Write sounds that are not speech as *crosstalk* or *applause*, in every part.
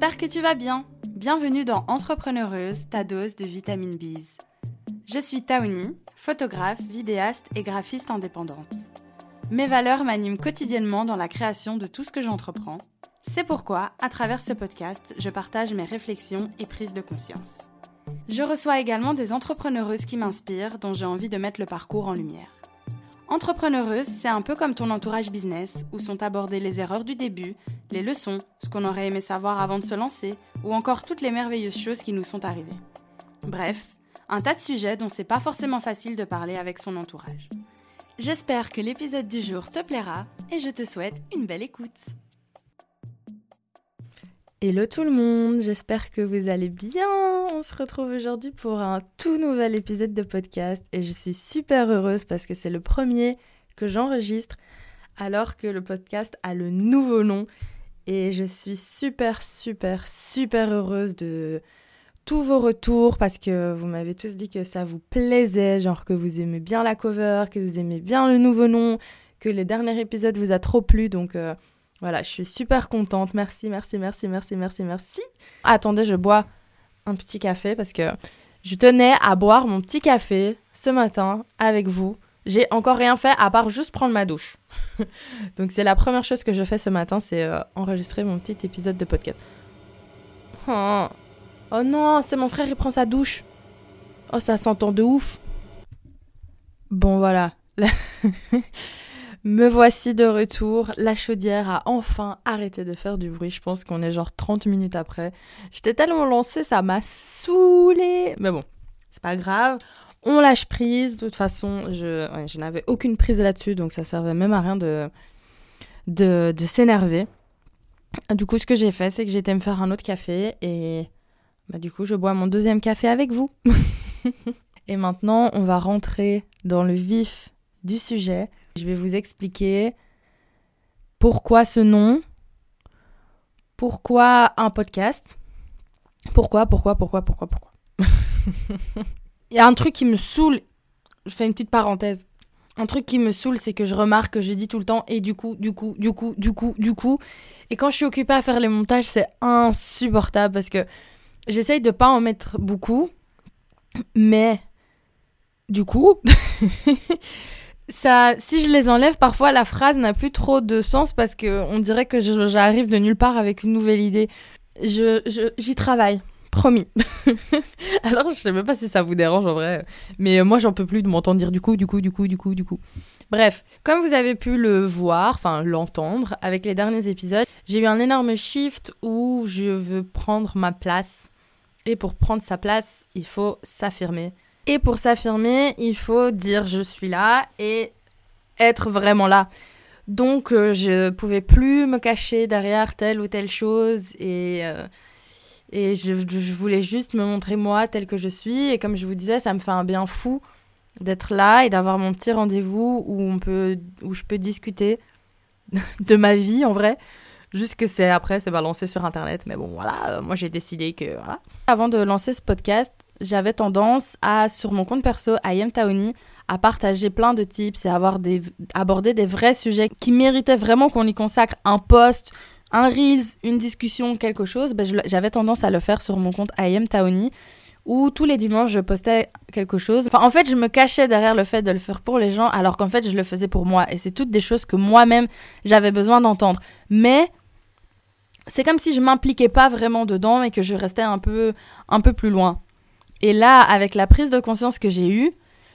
J'espère que tu vas bien. Bienvenue dans Entrepreneureuse, ta dose de vitamine B. Je suis Taoni, photographe, vidéaste et graphiste indépendante. Mes valeurs m'animent quotidiennement dans la création de tout ce que j'entreprends. C'est pourquoi, à travers ce podcast, je partage mes réflexions et prises de conscience. Je reçois également des entrepreneureuses qui m'inspirent, dont j'ai envie de mettre le parcours en lumière. Entrepreneureuse, c'est un peu comme ton entourage business, où sont abordées les erreurs du début, les leçons, ce qu'on aurait aimé savoir avant de se lancer, ou encore toutes les merveilleuses choses qui nous sont arrivées. Bref, un tas de sujets dont c'est pas forcément facile de parler avec son entourage. J'espère que l'épisode du jour te plaira et je te souhaite une belle écoute. Hello tout le monde, j'espère que vous allez bien. On se retrouve aujourd'hui pour un tout nouvel épisode de podcast et je suis super heureuse parce que c'est le premier que j'enregistre alors que le podcast a le nouveau nom et je suis super super super heureuse de tous vos retours parce que vous m'avez tous dit que ça vous plaisait, genre que vous aimez bien la cover, que vous aimez bien le nouveau nom, que les derniers épisodes vous a trop plu donc euh, voilà, je suis super contente. Merci, merci, merci, merci, merci, merci. Attendez, je bois un petit café parce que je tenais à boire mon petit café ce matin avec vous. J'ai encore rien fait à part juste prendre ma douche. *laughs* Donc c'est la première chose que je fais ce matin, c'est euh, enregistrer mon petit épisode de podcast. Oh, oh non, c'est mon frère, il prend sa douche. Oh, ça s'entend de ouf. Bon voilà. *laughs* Me voici de retour. La chaudière a enfin arrêté de faire du bruit. Je pense qu'on est genre 30 minutes après. J'étais tellement lancée, ça m'a saoulée. Mais bon, c'est pas grave. On lâche prise. De toute façon, je, je n'avais aucune prise là-dessus, donc ça servait même à rien de, de, de s'énerver. Du coup, ce que j'ai fait, c'est que j'étais me faire un autre café et bah, du coup, je bois mon deuxième café avec vous. *laughs* et maintenant, on va rentrer dans le vif du sujet. Je vais vous expliquer pourquoi ce nom, pourquoi un podcast, pourquoi, pourquoi, pourquoi, pourquoi, pourquoi. *laughs* Il y a un truc qui me saoule, je fais une petite parenthèse. Un truc qui me saoule, c'est que je remarque que je dis tout le temps et du coup, du coup, du coup, du coup, du coup. Et quand je suis occupée à faire les montages, c'est insupportable parce que j'essaye de pas en mettre beaucoup, mais du coup, *laughs* ça, si je les enlève, parfois la phrase n'a plus trop de sens parce que on dirait que j'arrive de nulle part avec une nouvelle idée. Je, j'y travaille, promis. *laughs* Alors je sais même pas si ça vous dérange en vrai, mais moi j'en peux plus de m'entendre dire du coup, du coup, du coup, du coup, du coup. Bref, comme vous avez pu le voir, enfin l'entendre avec les derniers épisodes, j'ai eu un énorme shift où je veux prendre ma place. Et pour prendre sa place, il faut s'affirmer et pour s'affirmer, il faut dire je suis là et être vraiment là. Donc euh, je pouvais plus me cacher derrière telle ou telle chose et, euh, et je, voulais juste me montrer moi tel que je suis. Et comme je vous disais, ça me fait un bien fou d'être là et d'avoir mon petit rendez-vous où, on peut, où je peux discuter *laughs* de ma vie en vrai. Juste que c'est après, c'est balancé sur internet. Mais bon, voilà, moi j'ai décidé que. Avant de lancer ce podcast, j'avais tendance à, sur mon compte perso, à Taoni, à partager plein de tips et avoir des, aborder des vrais sujets qui méritaient vraiment qu'on y consacre un post, un Reels, une discussion, quelque chose. Ben, j'avais tendance à le faire sur mon compte IM Taoni où tous les dimanches je postais quelque chose. Enfin, en fait, je me cachais derrière le fait de le faire pour les gens, alors qu'en fait, je le faisais pour moi. Et c'est toutes des choses que moi-même j'avais besoin d'entendre. Mais c'est comme si je m'impliquais pas vraiment dedans et que je restais un peu, un peu plus loin. Et là, avec la prise de conscience que j'ai eue,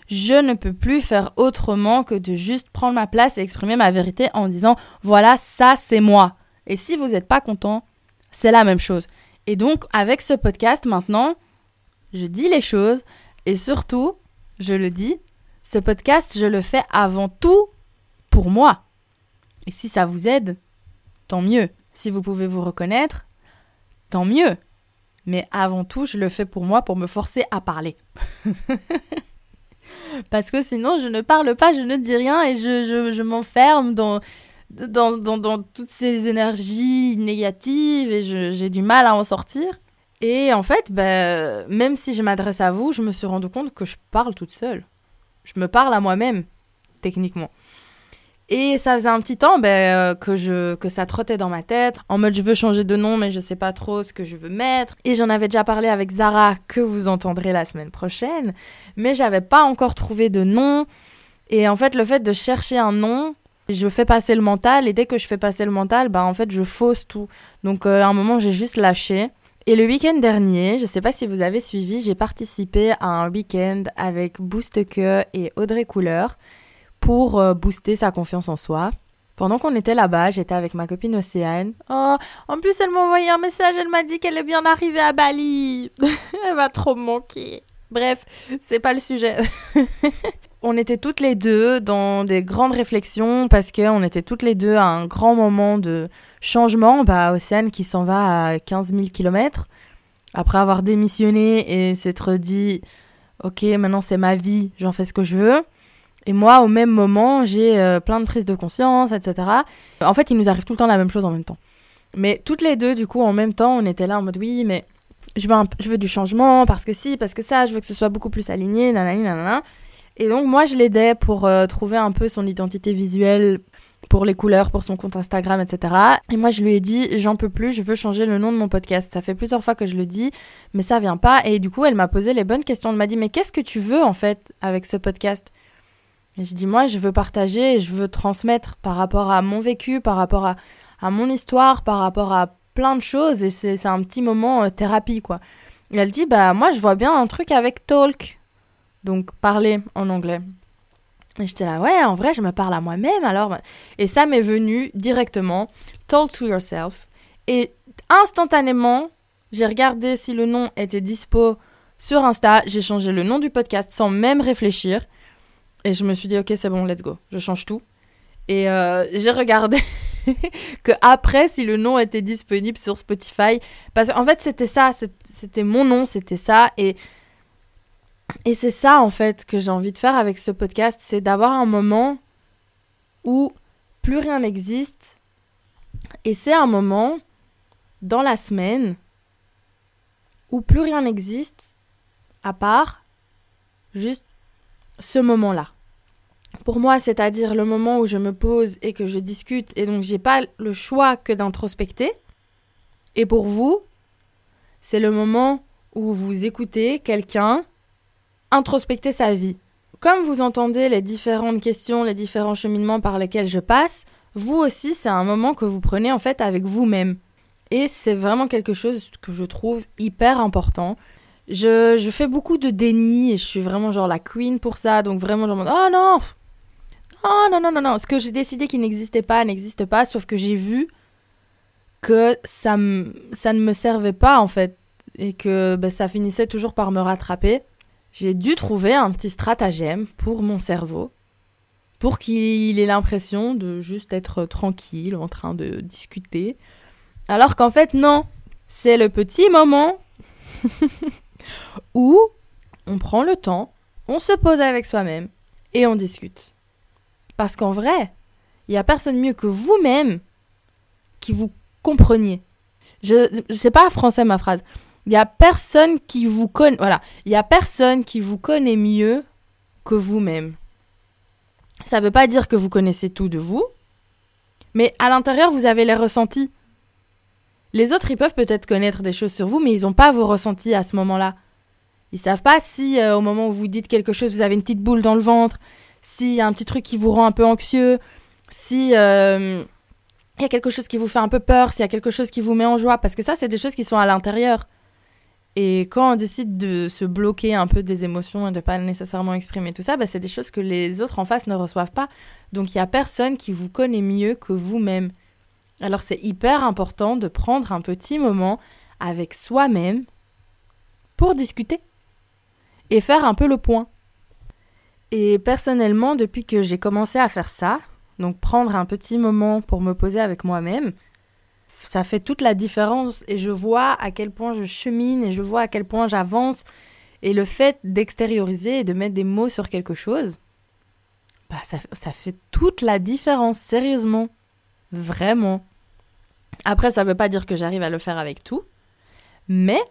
je ne peux plus faire autrement que de juste prendre ma place et exprimer ma vérité en disant voilà, ça c'est moi. Et si vous n'êtes pas content, c'est la même chose. Et donc, avec ce podcast maintenant, je dis les choses et surtout, je le dis, ce podcast, je le fais avant tout pour moi. Et si ça vous aide, tant mieux. Si vous pouvez vous reconnaître, tant mieux. Mais avant tout, je le fais pour moi, pour me forcer à parler. *laughs* Parce que sinon, je ne parle pas, je ne dis rien et je, je, m'enferme dans, dans, dans, dans, toutes ces énergies négatives et j'ai du mal à en sortir. Et en fait, ben, même si je m'adresse à vous, je me suis rendu compte que je parle toute seule. Je me parle à moi-même, techniquement. Et ça faisait un petit temps ben, euh, que, je, que ça trottait dans ma tête, en mode je veux changer de nom, mais je sais pas trop ce que je veux mettre. Et j'en avais déjà parlé avec Zara, que vous entendrez la semaine prochaine, mais j'avais pas encore trouvé de nom. Et en fait, le fait de chercher un nom, je fais passer le mental, et dès que je fais passer le mental, ben, en fait, je fausse tout. Donc, euh, à un moment, j'ai juste lâché. Et le week-end dernier, je sais pas si vous avez suivi, j'ai participé à un week-end avec Boost Que et Audrey Couleur pour euh, booster sa confiance en soi. Pendant qu'on était là-bas, j'étais avec ma copine Océane. Oh, en plus, elle m'a envoyé un message, elle m'a dit qu'elle est bien arrivée à Bali. *laughs* elle va trop me manquer. Bref, c'est pas le sujet. *laughs* on était toutes les deux dans des grandes réflexions parce qu'on était toutes les deux à un grand moment de changement. Bah, Océane qui s'en va à 15 000 km après avoir démissionné et s'être dit Ok, maintenant c'est ma vie, j'en fais ce que je veux. Et moi, au même moment, j'ai euh, plein de prises de conscience, etc. En fait, il nous arrive tout le temps la même chose en même temps. Mais toutes les deux, du coup, en même temps, on était là en mode oui, mais je veux, je veux du changement parce que si, parce que ça, je veux que ce soit beaucoup plus aligné, nanani, nanana. Et donc, moi, je l'aidais pour euh, trouver un peu son identité visuelle, pour les couleurs, pour son compte Instagram, etc. Et moi, je lui ai dit, j'en peux plus, je veux changer le nom de mon podcast. Ça fait plusieurs fois que je le dis, mais ça vient pas. Et du coup, elle m'a posé les bonnes questions. Elle m'a dit, mais qu'est-ce que tu veux, en fait, avec ce podcast? Et je dis, moi, je veux partager je veux transmettre par rapport à mon vécu, par rapport à, à mon histoire, par rapport à plein de choses. Et c'est un petit moment euh, thérapie, quoi. Et elle dit, bah, moi, je vois bien un truc avec talk. Donc, parler en anglais. Et j'étais là, ouais, en vrai, je me parle à moi-même, alors. Et ça m'est venu directement, talk to yourself. Et instantanément, j'ai regardé si le nom était dispo sur Insta. J'ai changé le nom du podcast sans même réfléchir. Et je me suis dit, ok, c'est bon, let's go. Je change tout. Et euh, j'ai regardé *laughs* que après, si le nom était disponible sur Spotify, parce qu'en fait, c'était ça, c'était mon nom, c'était ça. Et, et c'est ça, en fait, que j'ai envie de faire avec ce podcast, c'est d'avoir un moment où plus rien n'existe. Et c'est un moment dans la semaine où plus rien n'existe à part juste ce moment-là pour moi, c'est-à-dire le moment où je me pose et que je discute, et donc j'ai pas le choix que d'introspecter. Et pour vous, c'est le moment où vous écoutez quelqu'un introspecter sa vie. Comme vous entendez les différentes questions, les différents cheminements par lesquels je passe, vous aussi, c'est un moment que vous prenez en fait avec vous-même. Et c'est vraiment quelque chose que je trouve hyper important. Je, je, fais beaucoup de déni et je suis vraiment genre la queen pour ça. Donc vraiment genre, oh non, oh non, non, non, non, ce que j'ai décidé qui n'existait pas n'existe pas, sauf que j'ai vu que ça, ça ne me servait pas en fait et que ben, ça finissait toujours par me rattraper. J'ai dû trouver un petit stratagème pour mon cerveau pour qu'il ait l'impression de juste être tranquille en train de discuter. Alors qu'en fait, non, c'est le petit moment *laughs* où on prend le temps, on se pose avec soi-même et on discute. Parce qu'en vrai, il n'y a personne mieux que vous-même qui vous compreniez. Je ne sais pas français ma phrase. Il n'y a personne qui vous connaît. N'y a personne qui vous connaît mieux que vous-même. Ça ne veut pas dire que vous connaissez tout de vous, mais à l'intérieur, vous avez les ressentis. Les autres, ils peuvent peut-être connaître des choses sur vous, mais ils n'ont pas vos ressentis à ce moment-là. Ils savent pas si euh, au moment où vous dites quelque chose, vous avez une petite boule dans le ventre s'il y a un petit truc qui vous rend un peu anxieux, si euh, il y a quelque chose qui vous fait un peu peur, s'il y a quelque chose qui vous met en joie, parce que ça, c'est des choses qui sont à l'intérieur. Et quand on décide de se bloquer un peu des émotions et de pas nécessairement exprimer tout ça, bah, c'est des choses que les autres en face ne reçoivent pas. Donc il y a personne qui vous connaît mieux que vous-même. Alors c'est hyper important de prendre un petit moment avec soi-même pour discuter et faire un peu le point. Et personnellement, depuis que j'ai commencé à faire ça, donc prendre un petit moment pour me poser avec moi-même, ça fait toute la différence et je vois à quel point je chemine et je vois à quel point j'avance. Et le fait d'extérioriser et de mettre des mots sur quelque chose, bah ça, ça fait toute la différence, sérieusement. Vraiment. Après, ça ne veut pas dire que j'arrive à le faire avec tout. Mais,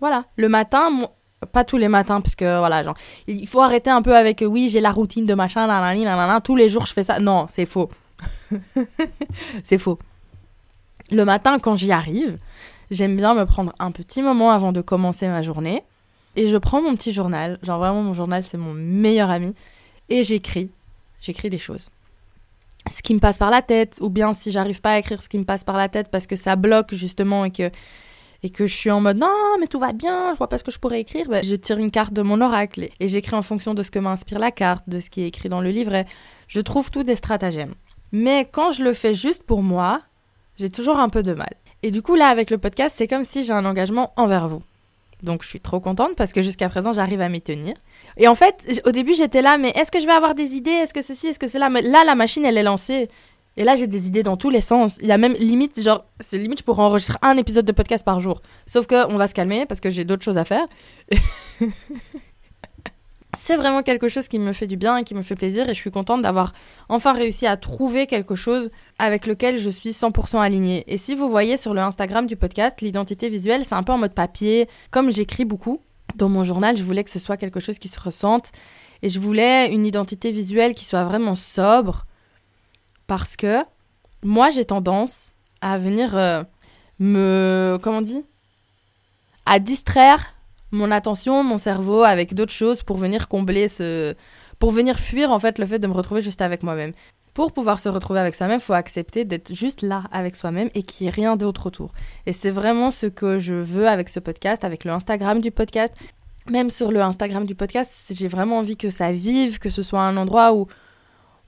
voilà, le matin, Pas tous les matins, parce que voilà, genre, il faut arrêter un peu avec oui, j'ai la routine de machin, nanani, nanana, tous les jours je fais ça. Non, c'est faux. *laughs* c'est faux. Le matin, quand j'y arrive, j'aime bien me prendre un petit moment avant de commencer ma journée. Et je prends mon petit journal. Genre vraiment, mon journal, c'est mon meilleur ami. Et j'écris. J'écris des choses. Ce qui me passe par la tête. Ou bien si j'arrive pas à écrire ce qui me passe par la tête parce que ça bloque justement et que et que je suis en mode non mais tout va bien, je vois pas ce que je pourrais écrire, ben, je tire une carte de mon oracle et j'écris en fonction de ce que m'inspire la carte, de ce qui est écrit dans le livret. Je trouve tout des stratagèmes. Mais quand je le fais juste pour moi, j'ai toujours un peu de mal. Et du coup là avec le podcast, c'est comme si j'ai un engagement envers vous. Donc je suis trop contente parce que jusqu'à présent j'arrive à m'y tenir. Et en fait, au début j'étais là, mais est-ce que je vais avoir des idées? Est-ce que ceci? Est-ce que cela? Là la machine elle est lancée. Et là, j'ai des idées dans tous les sens. Il y a même limite, genre, c'est limite, je pourrais enregistrer un épisode de podcast par jour. Sauf que on va se calmer parce que j'ai d'autres choses à faire. *laughs* c'est vraiment quelque chose qui me fait du bien et qui me fait plaisir. Et je suis contente d'avoir enfin réussi à trouver quelque chose avec lequel je suis 100% alignée. Et si vous voyez sur le Instagram du podcast, l'identité visuelle, c'est un peu en mode papier. Comme j'écris beaucoup dans mon journal, je voulais que ce soit quelque chose qui se ressente. Et je voulais une identité visuelle qui soit vraiment sobre parce que moi, j'ai tendance à venir euh, me. Comment on dit? À distraire mon attention, mon cerveau avec d'autres choses pour venir combler ce. Pour venir fuir, en fait, le fait de me retrouver juste avec moi-même. Pour pouvoir se retrouver avec soi-même, il faut accepter d'être juste là avec soi-même et qu'il n'y ait rien d'autre autour. Et c'est vraiment ce que je veux avec ce podcast, avec le Instagram du podcast. Même sur le Instagram du podcast, j'ai vraiment envie que ça vive, que ce soit un endroit où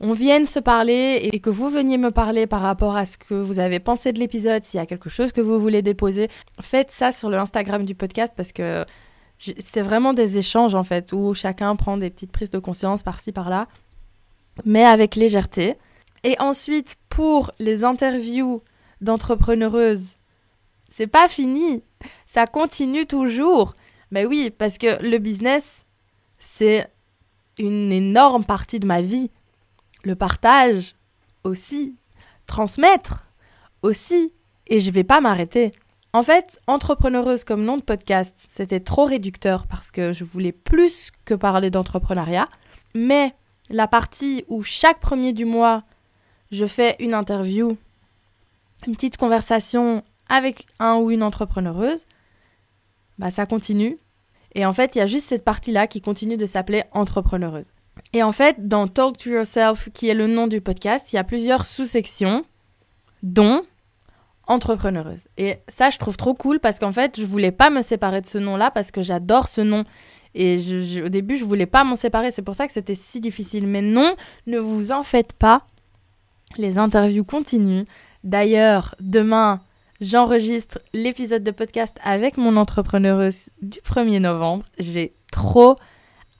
on vienne se parler et que vous veniez me parler par rapport à ce que vous avez pensé de l'épisode, s'il y a quelque chose que vous voulez déposer, faites ça sur le Instagram du podcast parce que c'est vraiment des échanges en fait où chacun prend des petites prises de conscience par-ci par-là, mais avec légèreté. Et ensuite, pour les interviews d'entrepreneureuses, c'est pas fini, ça continue toujours. Mais oui, parce que le business, c'est une énorme partie de ma vie le partage aussi, transmettre aussi, et je vais pas m'arrêter. En fait, entrepreneureuse comme nom de podcast, c'était trop réducteur parce que je voulais plus que parler d'entrepreneuriat, mais la partie où chaque premier du mois, je fais une interview, une petite conversation avec un ou une entrepreneureuse, bah ça continue. Et en fait, il y a juste cette partie-là qui continue de s'appeler entrepreneureuse. Et en fait, dans Talk to Yourself, qui est le nom du podcast, il y a plusieurs sous-sections, dont entrepreneureuse. Et ça, je trouve trop cool parce qu'en fait, je voulais pas me séparer de ce nom-là parce que j'adore ce nom. Et au début, je voulais pas m'en séparer. C'est pour ça que c'était si difficile. Mais non, ne vous en faites pas. Les interviews continuent. D'ailleurs, demain, j'enregistre l'épisode de podcast avec mon entrepreneureuse du 1er novembre. J'ai trop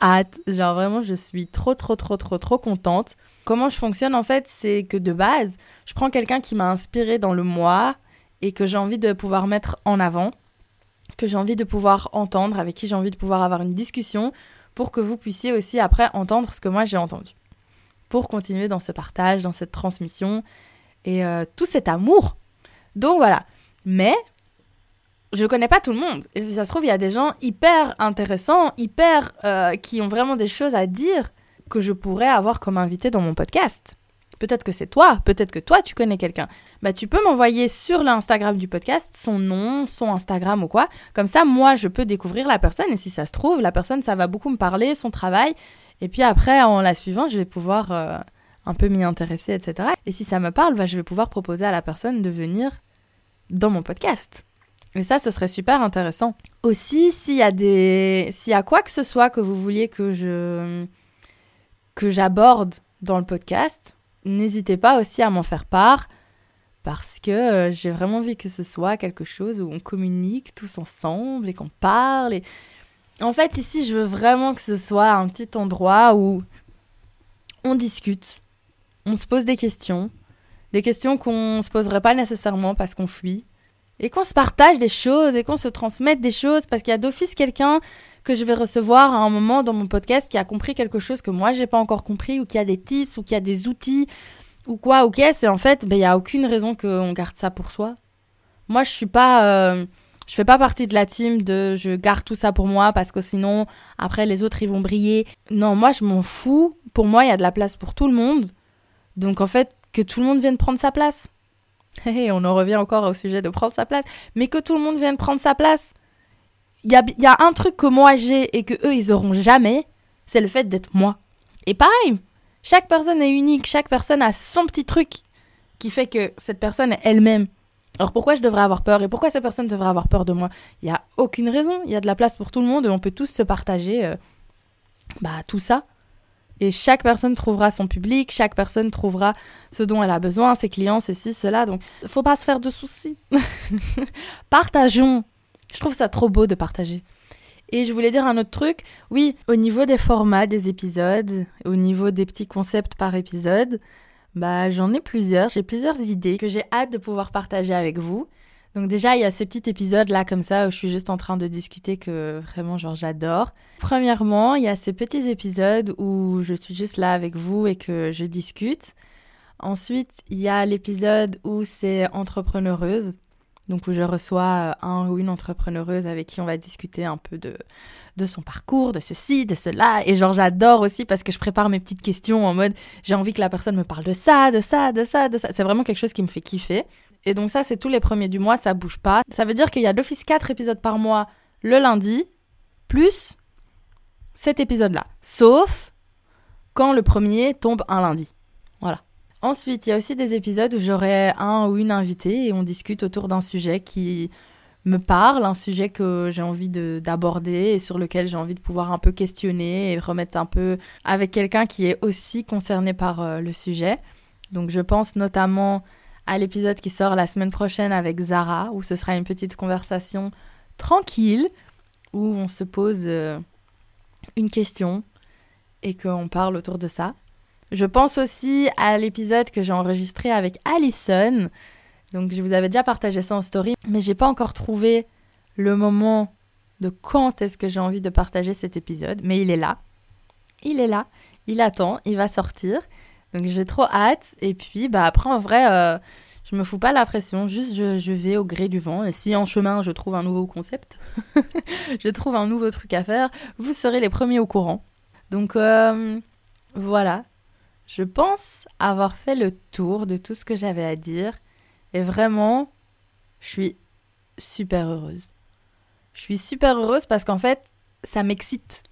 hâte. Genre vraiment, je suis trop, trop, trop, trop, trop contente. Comment je fonctionne en fait, c'est que de base, je prends quelqu'un qui m'a inspiré dans le mois et que j'ai envie de pouvoir mettre en avant, que j'ai envie de pouvoir entendre, avec qui j'ai envie de pouvoir avoir une discussion pour que vous puissiez aussi après entendre ce que moi j'ai entendu. Pour continuer dans ce partage, dans cette transmission et euh, tout cet amour. Donc voilà. Mais je connais pas tout le monde. Et si ça se trouve, il y a des gens hyper intéressants, hyper. Euh, qui ont vraiment des choses à dire que je pourrais avoir comme invité dans mon podcast. Peut-être que c'est toi, peut-être que toi tu connais quelqu'un. Bah tu peux m'envoyer sur l'Instagram du podcast son nom, son Instagram ou quoi. Comme ça, moi je peux découvrir la personne et si ça se trouve, la personne ça va beaucoup me parler, son travail. Et puis après, en la suivant, je vais pouvoir euh, un peu m'y intéresser, etc. Et si ça me parle, bah, je vais pouvoir proposer à la personne de venir dans mon podcast. Et ça, ce serait super intéressant. Aussi, s'il y a des, s'il y a quoi que ce soit que vous vouliez que je, que j'aborde dans le podcast, n'hésitez pas aussi à m'en faire part parce que euh, j'ai vraiment envie que ce soit quelque chose où on communique tous ensemble et qu'on parle. Et... En fait, ici, je veux vraiment que ce soit un petit endroit où on discute, on se pose des questions, des questions qu'on ne se poserait pas nécessairement parce qu'on fuit, et qu'on se partage des choses et qu'on se transmette des choses parce qu'il y a d'office quelqu'un que je vais recevoir à un moment dans mon podcast qui a compris quelque chose que moi j'ai pas encore compris ou qui a des tips ou qui a des outils ou quoi ok c'est en fait ben il y a aucune raison qu'on garde ça pour soi moi je suis pas euh, Je fais pas partie de la team de je garde tout ça pour moi parce que sinon après les autres ils vont briller. Non, moi je m'en fous. Pour moi, il y a de la place pour tout le monde. Donc en fait, que tout le monde vienne prendre sa place. *laughs* On en revient encore au sujet de prendre sa place. Mais que tout le monde vienne prendre sa place. Il y a, y a un truc que moi j'ai et que eux ils auront jamais, c'est le fait d'être moi. Et pareil, chaque personne est unique, chaque personne a son petit truc qui fait que cette personne est elle-même. Alors pourquoi je devrais avoir peur et pourquoi cette personne devrait avoir peur de moi? Il n'y a aucune raison, il y a de la place pour tout le monde et on peut tous se partager euh, bah, tout ça. Et chaque personne trouvera son public, chaque personne trouvera ce dont elle a besoin, ses clients, ceci, cela. Donc, faut pas se faire de soucis. *laughs* Partageons. Je trouve ça trop beau de partager. Et je voulais dire un autre truc. Oui, au niveau des formats des épisodes, au niveau des petits concepts par épisode, bah j'en ai plusieurs. J'ai plusieurs idées que j'ai hâte de pouvoir partager avec vous. Donc déjà, il y a ces petits épisodes là comme ça où je suis juste en train de discuter que vraiment genre j'adore. Premièrement, il y a ces petits épisodes où je suis juste là avec vous et que je discute. Ensuite, il y a l'épisode où c'est entrepreneureuse. Donc où je reçois un ou une entrepreneureuse avec qui on va discuter un peu de, de son parcours, de ceci, de cela. Et genre j'adore aussi parce que je prépare mes petites questions en mode j'ai envie que la personne me parle de ça, de ça, de ça, de ça. C'est vraiment quelque chose qui me fait kiffer. Et donc ça, c'est tous les premiers du mois, ça bouge pas. Ça veut dire qu'il y a d'office 4 épisodes par mois le lundi, plus cet épisode-là. Sauf quand le premier tombe un lundi. Voilà. Ensuite, il y a aussi des épisodes où j'aurai un ou une invitée et on discute autour d'un sujet qui me parle, un sujet que j'ai envie d'aborder et sur lequel j'ai envie de pouvoir un peu questionner et remettre un peu avec quelqu'un qui est aussi concerné par euh, le sujet. Donc je pense notamment à l'épisode qui sort la semaine prochaine avec Zara, où ce sera une petite conversation tranquille, où on se pose euh, une question et qu'on parle autour de ça. Je pense aussi à l'épisode que j'ai enregistré avec Alison. Donc je vous avais déjà partagé ça en story, mais j'ai pas encore trouvé le moment de quand est-ce que j'ai envie de partager cet épisode, mais il est là. Il est là, il attend, il va sortir. Donc j'ai trop hâte. Et puis bah après en vrai, euh, je me fous pas la pression. Juste je, vais au gré du vent. Et si en chemin je trouve un nouveau concept, *laughs* je trouve un nouveau truc à faire, vous serez les premiers au courant. Donc euh, voilà. Je pense avoir fait le tour de tout ce que j'avais à dire. Et vraiment, je suis super heureuse. Je suis super heureuse parce qu'en fait, ça m'excite.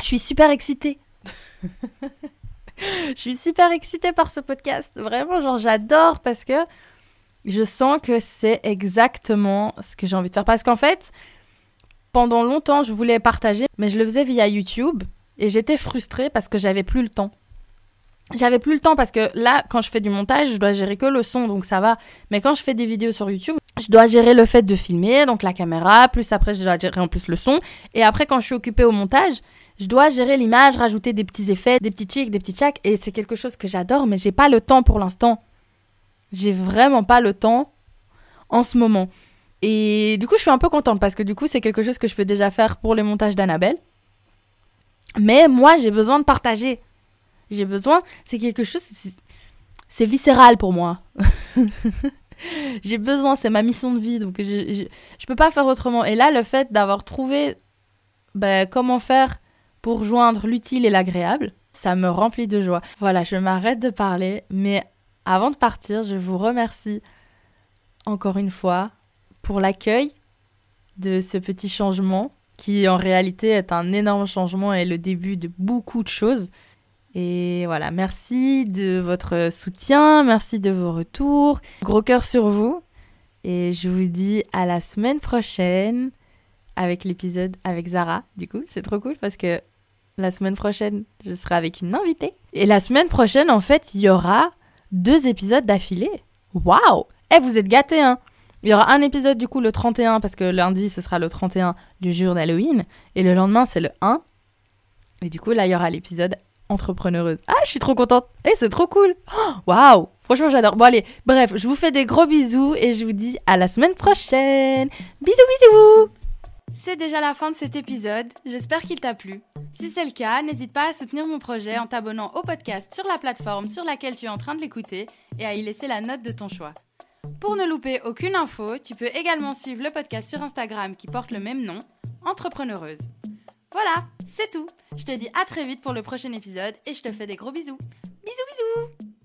Je suis super excitée. *laughs* je suis super excitée par ce podcast. Vraiment, genre, j'adore parce que je sens que c'est exactement ce que j'ai envie de faire. Parce qu'en fait, pendant longtemps, je voulais partager, mais je le faisais via YouTube et j'étais frustrée parce que j'avais plus le temps. J'avais plus le temps parce que là, quand je fais du montage, je dois gérer que le son, donc ça va. Mais quand je fais des vidéos sur YouTube, je dois gérer le fait de filmer, donc la caméra, plus après je dois gérer en plus le son. Et après, quand je suis occupée au montage, je dois gérer l'image, rajouter des petits effets, des petits chics, des petits tchacs. Et c'est quelque chose que j'adore, mais j'ai pas le temps pour l'instant. J'ai vraiment pas le temps en ce moment. Et du coup, je suis un peu contente parce que du coup, c'est quelque chose que je peux déjà faire pour les montages d'Annabelle. Mais moi, j'ai besoin de partager. J'ai besoin, c'est quelque chose, c'est viscéral pour moi. *laughs* j'ai besoin, c'est ma mission de vie, donc je, je, peux pas faire autrement. Et là, le fait d'avoir trouvé ben, comment faire pour joindre l'utile et l'agréable, ça me remplit de joie. Voilà, je m'arrête de parler, mais avant de partir, je vous remercie encore une fois pour l'accueil de ce petit changement qui en réalité est un énorme changement et le début de beaucoup de choses. Et voilà, merci de votre soutien, merci de vos retours. Gros cœur sur vous. Et je vous dis à la semaine prochaine avec l'épisode avec Zara. Du coup, c'est trop cool parce que la semaine prochaine, je serai avec une invitée. Et la semaine prochaine, en fait, il y aura deux épisodes d'affilée. Waouh Eh, vous êtes gâtés, hein Il y aura un épisode du coup le 31 parce que lundi, ce sera le 31 du jour d'Halloween. Et le lendemain, c'est le 1. Et du coup, là, il y aura l'épisode entrepreneureuse. Ah, je suis trop contente. Eh, c'est trop cool. Oh, waouh. Franchement, j'adore. Bon, allez. Bref, je vous fais des gros bisous et je vous dis à la semaine prochaine. Bisous, bisous. C'est déjà la fin de cet épisode. J'espère qu'il t'a plu. Si c'est le cas, n'hésite pas à soutenir mon projet en t'abonnant au podcast sur la plateforme sur laquelle tu es en train de l'écouter et à y laisser la note de ton choix. Pour ne louper aucune info, tu peux également suivre le podcast sur Instagram qui porte le même nom, Entrepreneureuse. Voilà, c'est tout. Je te dis à très vite pour le prochain épisode et je te fais des gros bisous. Bisous bisous